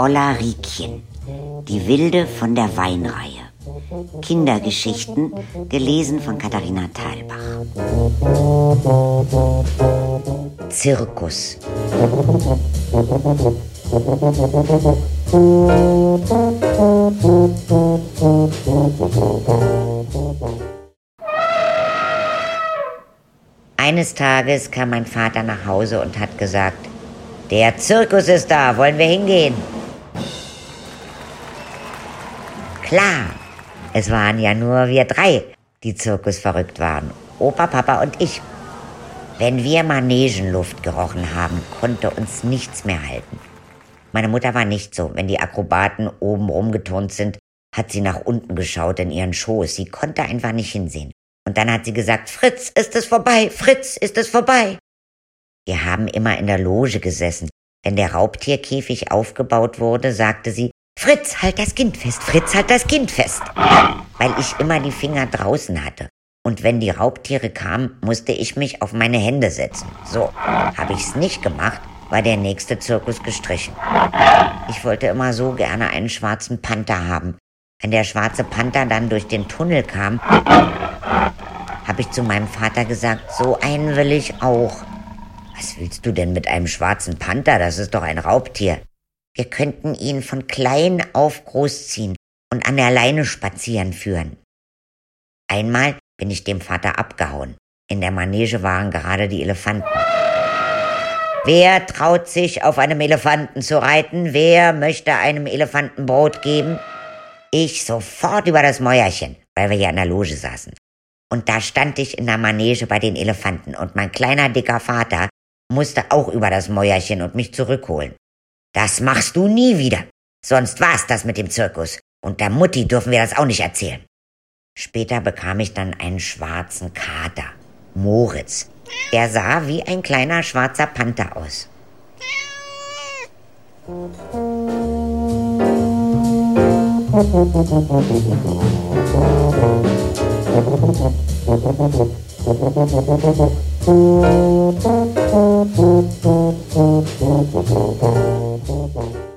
Olla Riekchen, die Wilde von der Weinreihe. Kindergeschichten, gelesen von Katharina Thalbach. Zirkus. Eines Tages kam mein Vater nach Hause und hat gesagt, der Zirkus ist da, wollen wir hingehen? Klar, es waren ja nur wir drei, die zirkusverrückt waren. Opa, Papa und ich. Wenn wir Manegenluft gerochen haben, konnte uns nichts mehr halten. Meine Mutter war nicht so. Wenn die Akrobaten oben rumgeturnt sind, hat sie nach unten geschaut in ihren Schoß. Sie konnte einfach nicht hinsehen. Und dann hat sie gesagt, Fritz, ist es vorbei, Fritz, ist es vorbei. Wir haben immer in der Loge gesessen. Wenn der Raubtierkäfig aufgebaut wurde, sagte sie, Fritz, halt das Kind fest, Fritz, halt das Kind fest. Weil ich immer die Finger draußen hatte. Und wenn die Raubtiere kamen, musste ich mich auf meine Hände setzen. So, habe ich's nicht gemacht, war der nächste Zirkus gestrichen. Ich wollte immer so gerne einen schwarzen Panther haben. Wenn der schwarze Panther dann durch den Tunnel kam, habe ich zu meinem Vater gesagt, so einen will ich auch. Was willst du denn mit einem schwarzen Panther? Das ist doch ein Raubtier. Wir könnten ihn von klein auf großziehen und an der Leine spazieren führen. Einmal bin ich dem Vater abgehauen. In der Manege waren gerade die Elefanten. Wer traut sich, auf einem Elefanten zu reiten? Wer möchte einem Elefanten Brot geben? Ich sofort über das Mäuerchen, weil wir ja in der Loge saßen. Und da stand ich in der Manege bei den Elefanten und mein kleiner dicker Vater musste auch über das Mäuerchen und mich zurückholen. Das machst du nie wieder. Sonst war's das mit dem Zirkus. Und der Mutti dürfen wir das auch nicht erzählen. Später bekam ich dann einen schwarzen Kater. Moritz. Er sah wie ein kleiner schwarzer Panther aus. Musik Thank you.